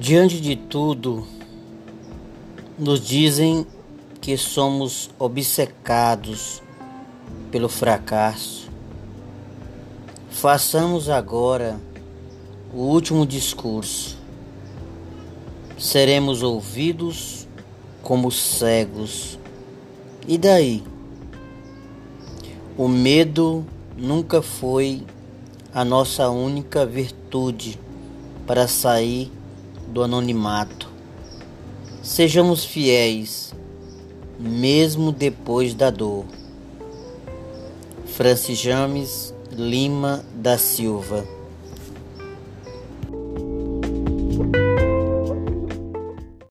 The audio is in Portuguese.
Diante de tudo, nos dizem que somos obcecados pelo fracasso. Façamos agora o último discurso. Seremos ouvidos como cegos. E daí? O medo nunca foi a nossa única virtude para sair do anonimato. Sejamos fiéis, mesmo depois da dor. Francis James Lima da Silva